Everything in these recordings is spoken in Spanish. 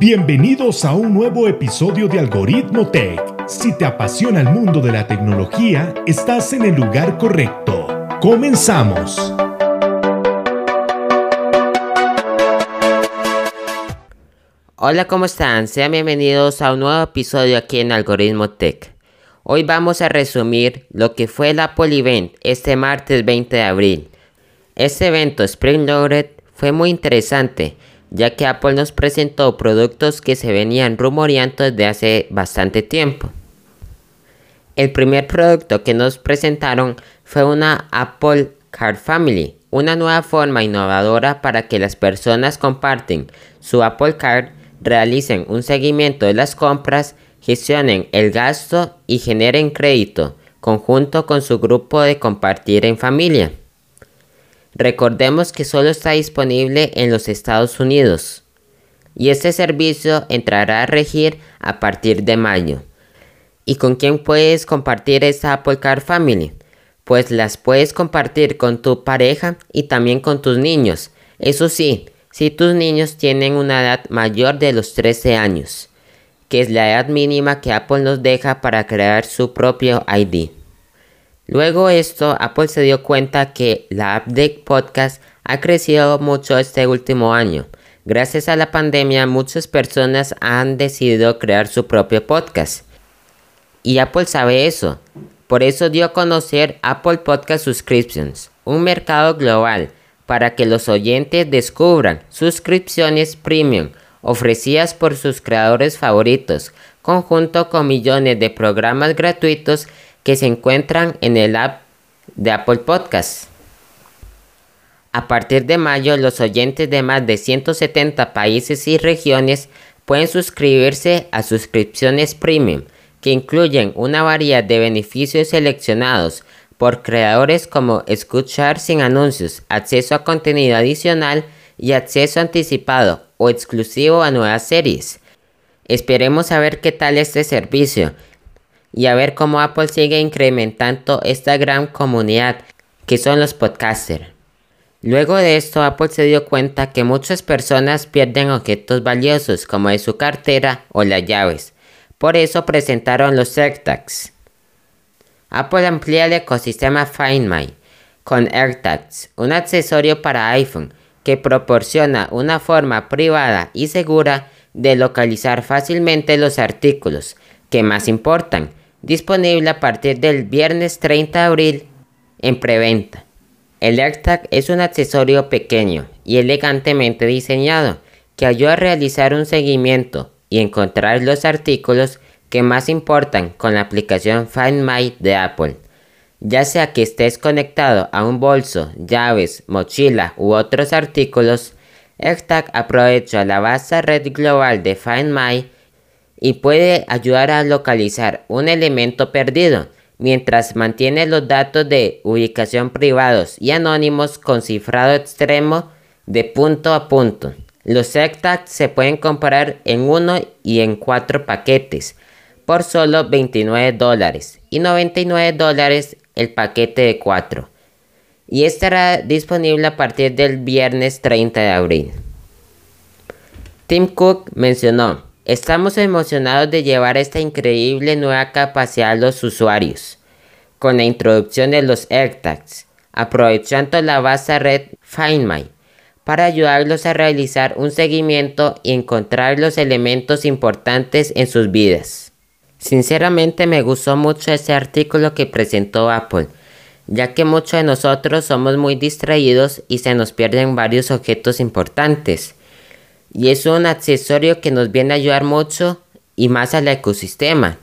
Bienvenidos a un nuevo episodio de Algoritmo Tech. Si te apasiona el mundo de la tecnología, estás en el lugar correcto. Comenzamos. Hola, ¿cómo están? Sean bienvenidos a un nuevo episodio aquí en Algoritmo Tech. Hoy vamos a resumir lo que fue el Apple Event este martes 20 de abril. Este evento Spring Loaded fue muy interesante ya que Apple nos presentó productos que se venían rumoreando desde hace bastante tiempo. El primer producto que nos presentaron fue una Apple Card Family, una nueva forma innovadora para que las personas comparten su Apple Card, realicen un seguimiento de las compras, gestionen el gasto y generen crédito, conjunto con su grupo de compartir en familia. Recordemos que solo está disponible en los Estados Unidos y este servicio entrará a regir a partir de mayo. ¿Y con quién puedes compartir esta Apple Car Family? Pues las puedes compartir con tu pareja y también con tus niños. Eso sí, si tus niños tienen una edad mayor de los 13 años, que es la edad mínima que Apple nos deja para crear su propio ID. Luego esto, Apple se dio cuenta que la app de podcast ha crecido mucho este último año. Gracias a la pandemia, muchas personas han decidido crear su propio podcast. Y Apple sabe eso. Por eso dio a conocer Apple Podcast Subscriptions, un mercado global para que los oyentes descubran suscripciones premium ofrecidas por sus creadores favoritos, conjunto con millones de programas gratuitos que se encuentran en el app de Apple Podcasts. A partir de mayo, los oyentes de más de 170 países y regiones pueden suscribirse a suscripciones premium, que incluyen una variedad de beneficios seleccionados por creadores como escuchar sin anuncios, acceso a contenido adicional y acceso anticipado o exclusivo a nuevas series. Esperemos a ver qué tal este servicio y a ver cómo Apple sigue incrementando esta gran comunidad que son los podcasters. Luego de esto, Apple se dio cuenta que muchas personas pierden objetos valiosos como de su cartera o las llaves. Por eso presentaron los AirTags. Apple amplía el ecosistema Find My con AirTags, un accesorio para iPhone que proporciona una forma privada y segura de localizar fácilmente los artículos que más importan disponible a partir del viernes 30 de abril en preventa. El AirTag es un accesorio pequeño y elegantemente diseñado que ayuda a realizar un seguimiento y encontrar los artículos que más importan con la aplicación Find My de Apple. Ya sea que estés conectado a un bolso, llaves, mochila u otros artículos, AirTag aprovecha la base red global de Find My y puede ayudar a localizar un elemento perdido mientras mantiene los datos de ubicación privados y anónimos con cifrado extremo de punto a punto. Los AirTags se pueden comprar en uno y en cuatro paquetes por solo 29 dólares y 99 dólares el paquete de 4 y estará disponible a partir del viernes 30 de abril. Tim Cook mencionó Estamos emocionados de llevar esta increíble nueva capacidad a los usuarios, con la introducción de los AirTags, aprovechando la base red Find My, para ayudarlos a realizar un seguimiento y encontrar los elementos importantes en sus vidas. Sinceramente me gustó mucho ese artículo que presentó Apple, ya que muchos de nosotros somos muy distraídos y se nos pierden varios objetos importantes y es un accesorio que nos viene a ayudar mucho y más al ecosistema,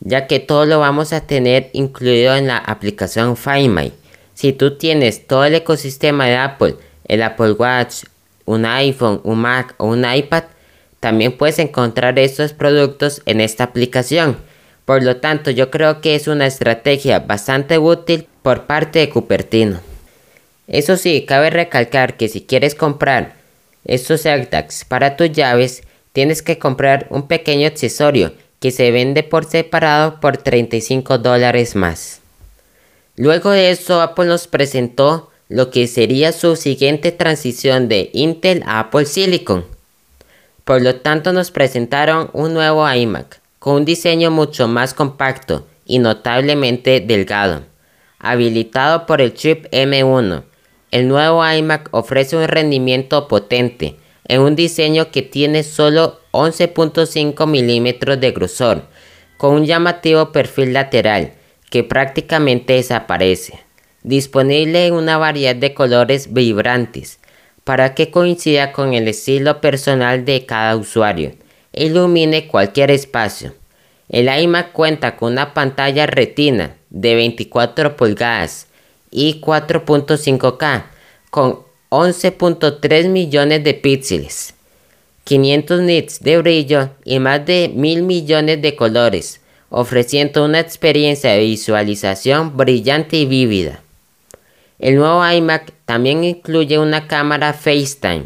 ya que todo lo vamos a tener incluido en la aplicación Find My. Si tú tienes todo el ecosistema de Apple, el Apple Watch, un iPhone, un Mac o un iPad, también puedes encontrar estos productos en esta aplicación. Por lo tanto, yo creo que es una estrategia bastante útil por parte de Cupertino. Eso sí, cabe recalcar que si quieres comprar estos AirTags para tus llaves tienes que comprar un pequeño accesorio que se vende por separado por 35 dólares más. Luego de eso Apple nos presentó lo que sería su siguiente transición de Intel a Apple Silicon. Por lo tanto nos presentaron un nuevo iMac, con un diseño mucho más compacto y notablemente delgado. Habilitado por el chip M1, el nuevo iMac ofrece un rendimiento potente en un diseño que tiene solo 11.5 milímetros de grosor, con un llamativo perfil lateral que prácticamente desaparece, disponible en una variedad de colores vibrantes para que coincida con el estilo personal de cada usuario e ilumine cualquier espacio. El iMac cuenta con una pantalla retina de 24 pulgadas y 4.5K con 11.3 millones de píxeles, 500 nits de brillo y más de mil millones de colores, ofreciendo una experiencia de visualización brillante y vívida. El nuevo iMac también incluye una cámara FaceTime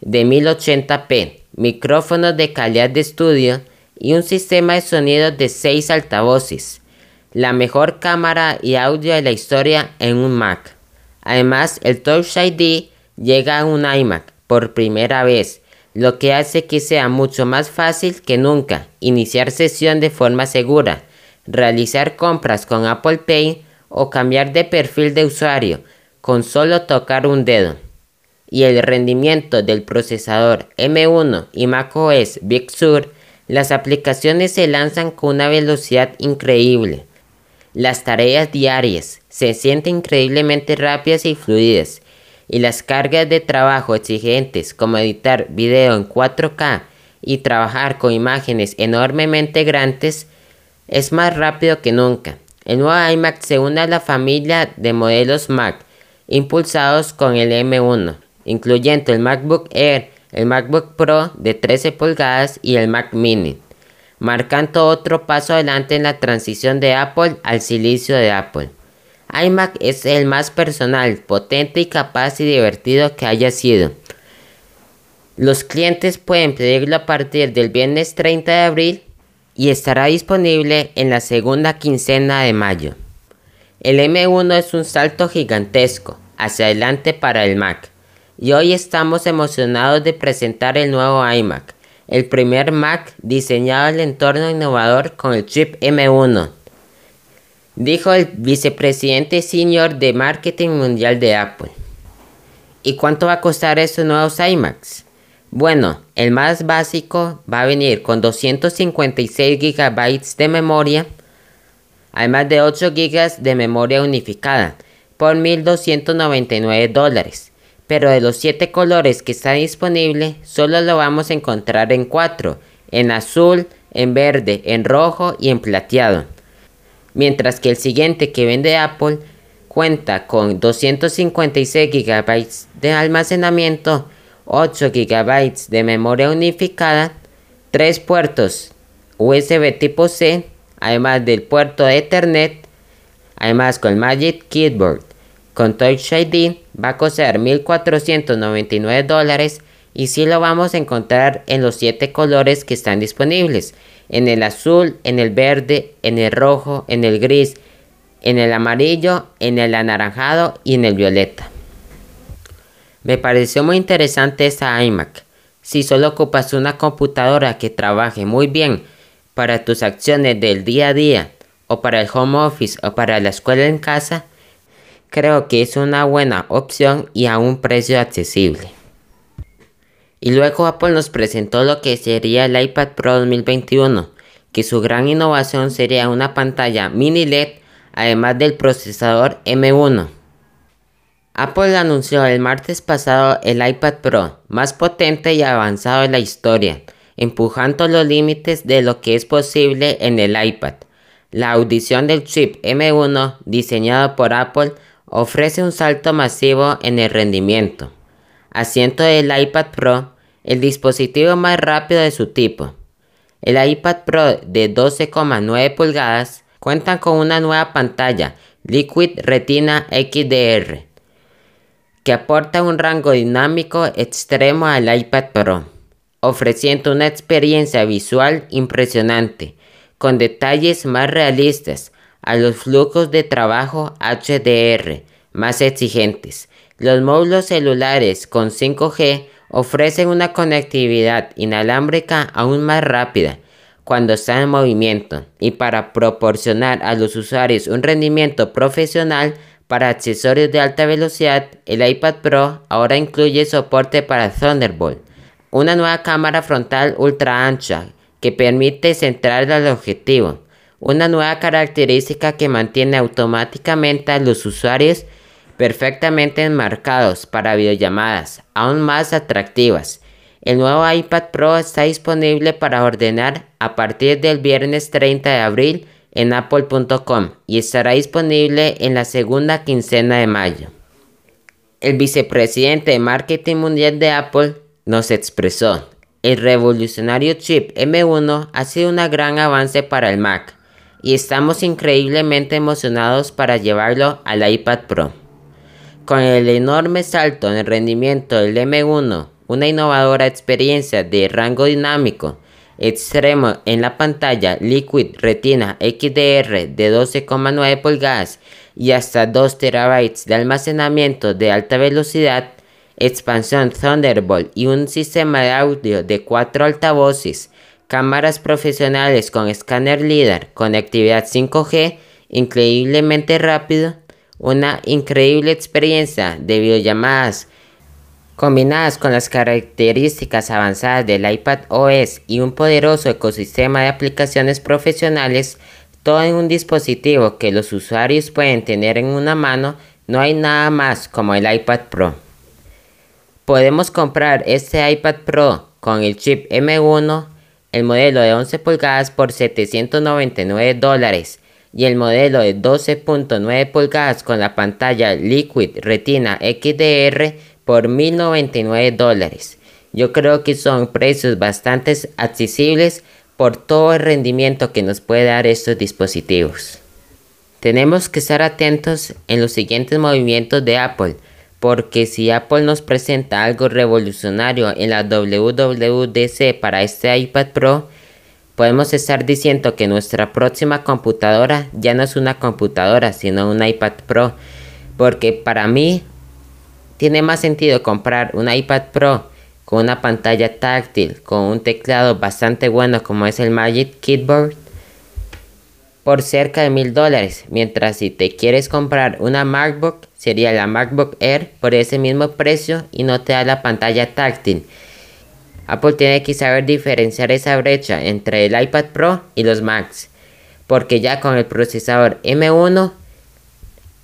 de 1080p, micrófonos de calidad de estudio y un sistema de sonido de 6 altavoces, la mejor cámara y audio de la historia en un Mac. Además, el Touch ID llega a un iMac por primera vez, lo que hace que sea mucho más fácil que nunca iniciar sesión de forma segura, realizar compras con Apple Pay o cambiar de perfil de usuario con solo tocar un dedo. Y el rendimiento del procesador M1 y macOS Big Sur, las aplicaciones se lanzan con una velocidad increíble. Las tareas diarias se sienten increíblemente rápidas y fluidas, y las cargas de trabajo exigentes como editar video en 4K y trabajar con imágenes enormemente grandes es más rápido que nunca. El nuevo iMac se une a la familia de modelos Mac impulsados con el M1, incluyendo el MacBook Air, el MacBook Pro de 13 pulgadas y el Mac Mini, marcando otro paso adelante en la transición de Apple al silicio de Apple. iMac es el más personal, potente y capaz y divertido que haya sido. Los clientes pueden pedirlo a partir del viernes 30 de abril y estará disponible en la segunda quincena de mayo. El M1 es un salto gigantesco hacia adelante para el Mac y hoy estamos emocionados de presentar el nuevo iMac, el primer Mac diseñado al entorno innovador con el chip M1, dijo el vicepresidente senior de marketing mundial de Apple. ¿Y cuánto va a costar estos nuevos iMacs? Bueno, el más básico va a venir con 256 GB de memoria, además de 8 GB de memoria unificada, por 1.299 dólares. Pero de los 7 colores que está disponible, solo lo vamos a encontrar en 4, en azul, en verde, en rojo y en plateado. Mientras que el siguiente que vende Apple cuenta con 256 GB de almacenamiento, 8 GB de memoria unificada, 3 puertos USB tipo C, además del puerto de Ethernet, además con Magic Keyboard con Touch ID va a costar 1.499 dólares y si lo vamos a encontrar en los 7 colores que están disponibles, en el azul, en el verde, en el rojo, en el gris, en el amarillo, en el anaranjado y en el violeta. Me pareció muy interesante esta iMac. Si solo ocupas una computadora que trabaje muy bien para tus acciones del día a día, o para el home office o para la escuela en casa, creo que es una buena opción y a un precio accesible. Y luego Apple nos presentó lo que sería el iPad Pro 2021, que su gran innovación sería una pantalla mini LED además del procesador M1. Apple anunció el martes pasado el iPad Pro más potente y avanzado de la historia, empujando los límites de lo que es posible en el iPad. La audición del chip M1 diseñado por Apple ofrece un salto masivo en el rendimiento, haciendo del iPad Pro el dispositivo más rápido de su tipo. El iPad Pro de 12,9 pulgadas cuenta con una nueva pantalla Liquid Retina XDR que aporta un rango dinámico extremo al iPad Pro ofreciendo una experiencia visual impresionante, con detalles más realistas a los flujos de trabajo HDR más exigentes. Los módulos celulares con 5G ofrecen una conectividad inalámbrica aún más rápida cuando están en movimiento y para proporcionar a los usuarios un rendimiento profesional para accesorios de alta velocidad, el iPad Pro ahora incluye soporte para Thunderbolt, una nueva cámara frontal ultra ancha que permite centrar al objetivo, una nueva característica que mantiene automáticamente a los usuarios perfectamente enmarcados para videollamadas aún más atractivas. El nuevo iPad Pro está disponible para ordenar a partir del viernes 30 de abril en apple.com y estará disponible en la segunda quincena de mayo. El vicepresidente de marketing mundial de Apple nos expresó, el revolucionario chip M1 ha sido un gran avance para el Mac y estamos increíblemente emocionados para llevarlo al iPad Pro. Con el enorme salto en el rendimiento del M1, una innovadora experiencia de rango dinámico extremo en la pantalla Liquid Retina XDR de 12,9 pulgadas y hasta 2 TB de almacenamiento de alta velocidad, expansión Thunderbolt y un sistema de audio de 4 altavoces, cámaras profesionales con escáner LIDAR, conectividad 5G increíblemente rápido, una increíble experiencia de videollamadas combinadas con las características avanzadas del iPad OS y un poderoso ecosistema de aplicaciones profesionales, todo en un dispositivo que los usuarios pueden tener en una mano, no hay nada más como el iPad Pro. Podemos comprar este iPad Pro con el chip M1, el modelo de 11 pulgadas por 799 dólares y el modelo de 12.9 pulgadas con la pantalla Liquid Retina XDR por 1099 dólares. Yo creo que son precios bastante accesibles por todo el rendimiento que nos puede dar estos dispositivos. Tenemos que estar atentos en los siguientes movimientos de Apple, porque si Apple nos presenta algo revolucionario en la WWDC para este iPad Pro, podemos estar diciendo que nuestra próxima computadora ya no es una computadora, sino un iPad Pro, porque para mí tiene más sentido comprar un iPad Pro con una pantalla táctil, con un teclado bastante bueno como es el Magic Keyboard por cerca de mil dólares, mientras si te quieres comprar una MacBook sería la MacBook Air por ese mismo precio y no te da la pantalla táctil. Apple tiene que saber diferenciar esa brecha entre el iPad Pro y los Macs, porque ya con el procesador M1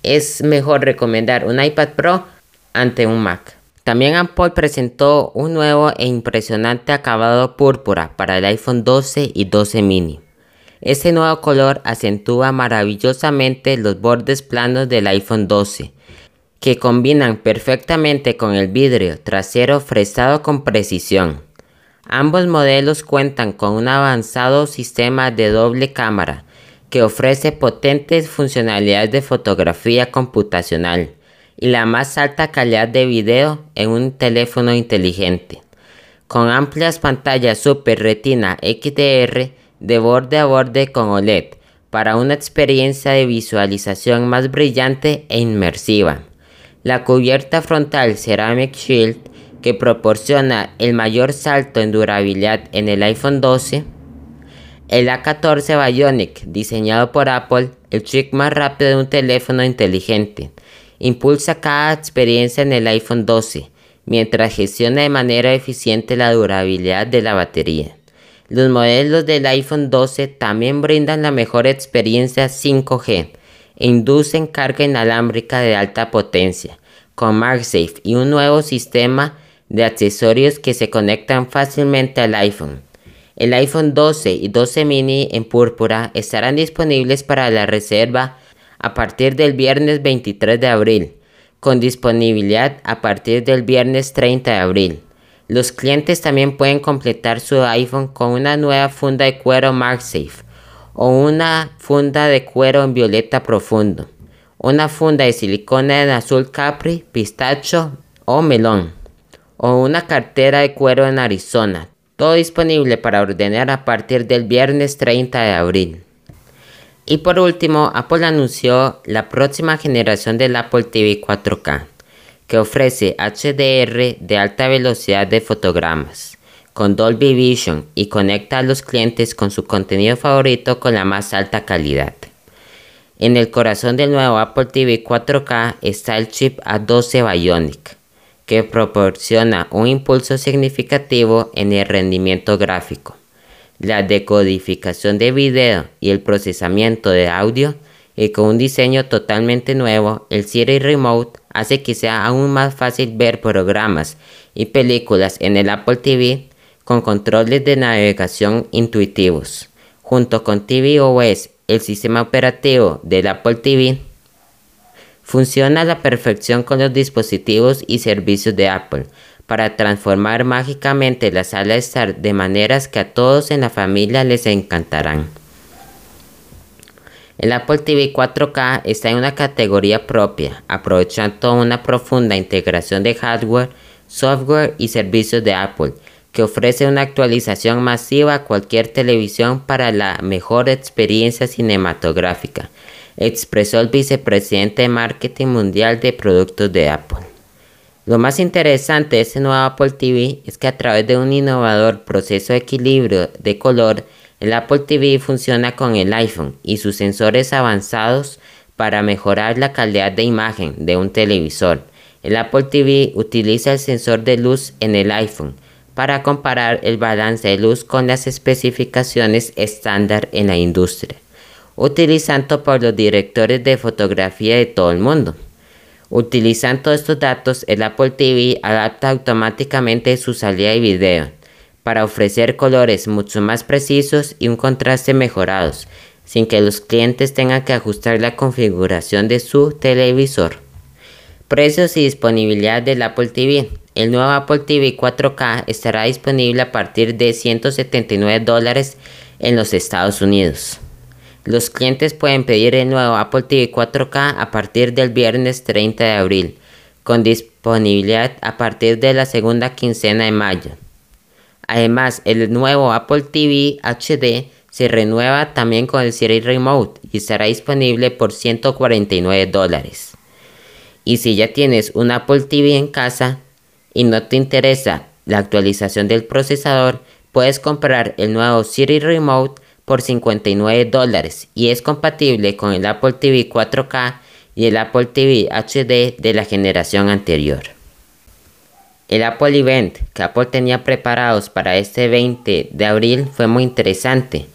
es mejor recomendar un iPad Pro ante un Mac. También Apple presentó un nuevo e impresionante acabado púrpura para el iPhone 12 y 12 mini. Este nuevo color acentúa maravillosamente los bordes planos del iPhone 12, que combinan perfectamente con el vidrio trasero fresado con precisión. Ambos modelos cuentan con un avanzado sistema de doble cámara que ofrece potentes funcionalidades de fotografía computacional y la más alta calidad de video en un teléfono inteligente. Con amplias pantallas Super Retina XDR de borde a borde con OLED para una experiencia de visualización más brillante e inmersiva. La cubierta frontal Ceramic Shield que proporciona el mayor salto en durabilidad en el iPhone 12. El A14 Bionic diseñado por Apple, el chip más rápido de un teléfono inteligente Impulsa cada experiencia en el iPhone 12 mientras gestiona de manera eficiente la durabilidad de la batería. Los modelos del iPhone 12 también brindan la mejor experiencia 5G e inducen carga inalámbrica de alta potencia con MagSafe y un nuevo sistema de accesorios que se conectan fácilmente al iPhone. El iPhone 12 y 12 mini en púrpura estarán disponibles para la reserva a partir del viernes 23 de abril, con disponibilidad a partir del viernes 30 de abril. Los clientes también pueden completar su iPhone con una nueva funda de cuero MagSafe o una funda de cuero en violeta profundo, una funda de silicona en azul capri, pistacho o melón, o una cartera de cuero en Arizona. Todo disponible para ordenar a partir del viernes 30 de abril. Y por último, Apple anunció la próxima generación del Apple TV 4K, que ofrece HDR de alta velocidad de fotogramas con Dolby Vision y conecta a los clientes con su contenido favorito con la más alta calidad. En el corazón del nuevo Apple TV 4K está el chip A12 Bionic, que proporciona un impulso significativo en el rendimiento gráfico, la decodificación de video y el procesamiento de audio, y con un diseño totalmente nuevo, el Siri Remote hace que sea aún más fácil ver programas y películas en el Apple TV con controles de navegación intuitivos. Junto con tvOS, el sistema operativo del Apple TV, funciona a la perfección con los dispositivos y servicios de Apple para transformar mágicamente la sala de estar de maneras que a todos en la familia les encantarán. El Apple TV 4K está en una categoría propia, aprovechando una profunda integración de hardware, software y servicios de Apple que ofrece una actualización masiva a cualquier televisión para la mejor experiencia cinematográfica, expresó el vicepresidente de marketing mundial de productos de Apple. Lo más interesante de este nuevo Apple TV es que a través de un innovador proceso de equilibrio de color, el Apple TV funciona con el iPhone y sus sensores avanzados para mejorar la calidad de imagen de un televisor. El Apple TV utiliza el sensor de luz en el iPhone para comparar el balance de luz con las especificaciones estándar en la industria, utilizando por los directores de fotografía de todo el mundo. Utilizando estos datos, el Apple TV adapta automáticamente su salida de video para ofrecer colores mucho más precisos y un contraste mejorados, sin que los clientes tengan que ajustar la configuración de su televisor. Precios y disponibilidad del Apple TV. El nuevo Apple TV 4K estará disponible a partir de 179 dólares en los Estados Unidos. Los clientes pueden pedir el nuevo Apple TV 4K a partir del viernes 30 de abril, con disponibilidad a partir de la segunda quincena de mayo. Además, el nuevo Apple TV HD se renueva también con el Siri Remote y estará disponible por 149 dólares. Y si ya tienes un Apple TV en casa, y no te interesa la actualización del procesador, puedes comprar el nuevo Siri Remote por 59 dólares y es compatible con el Apple TV 4K y el Apple TV HD de la generación anterior. El Apple Event que Apple tenía preparados para este 20 de abril fue muy interesante,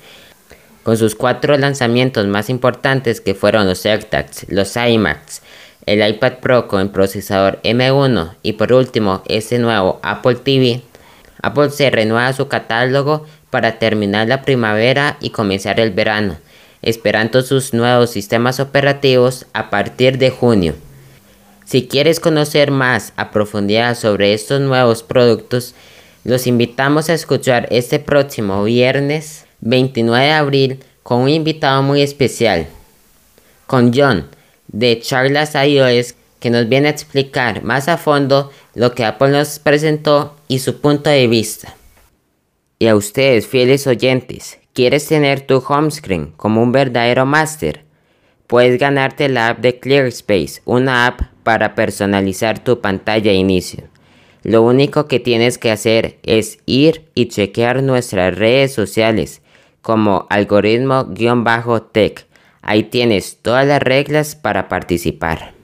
con sus cuatro lanzamientos más importantes que fueron los AirTags, los iMacs, el iPad Pro con el procesador M1 y por último este nuevo Apple TV, Apple se renueva su catálogo para terminar la primavera y comenzar el verano, esperando sus nuevos sistemas operativos a partir de junio. Si quieres conocer más a profundidad sobre estos nuevos productos, los invitamos a escuchar este próximo viernes 29 de abril con un invitado muy especial, con John, de charlas iOS que nos viene a explicar más a fondo lo que Apple nos presentó y su punto de vista. Y a ustedes, fieles oyentes, ¿quieres tener tu home screen como un verdadero máster? Puedes ganarte la app de ClearSpace, una app para personalizar tu pantalla inicio. Lo único que tienes que hacer es ir y chequear nuestras redes sociales como algoritmo-tech Ahí tienes todas las reglas para participar.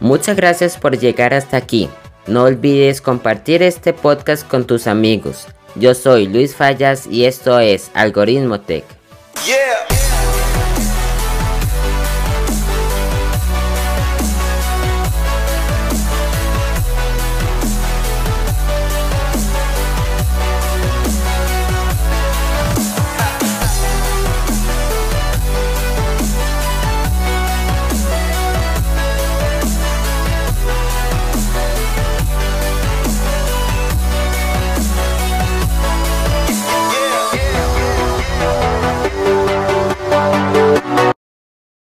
Muchas gracias por llegar hasta aquí. No olvides compartir este podcast con tus amigos. Yo soy Luis Fallas y esto es Algoritmo Tech.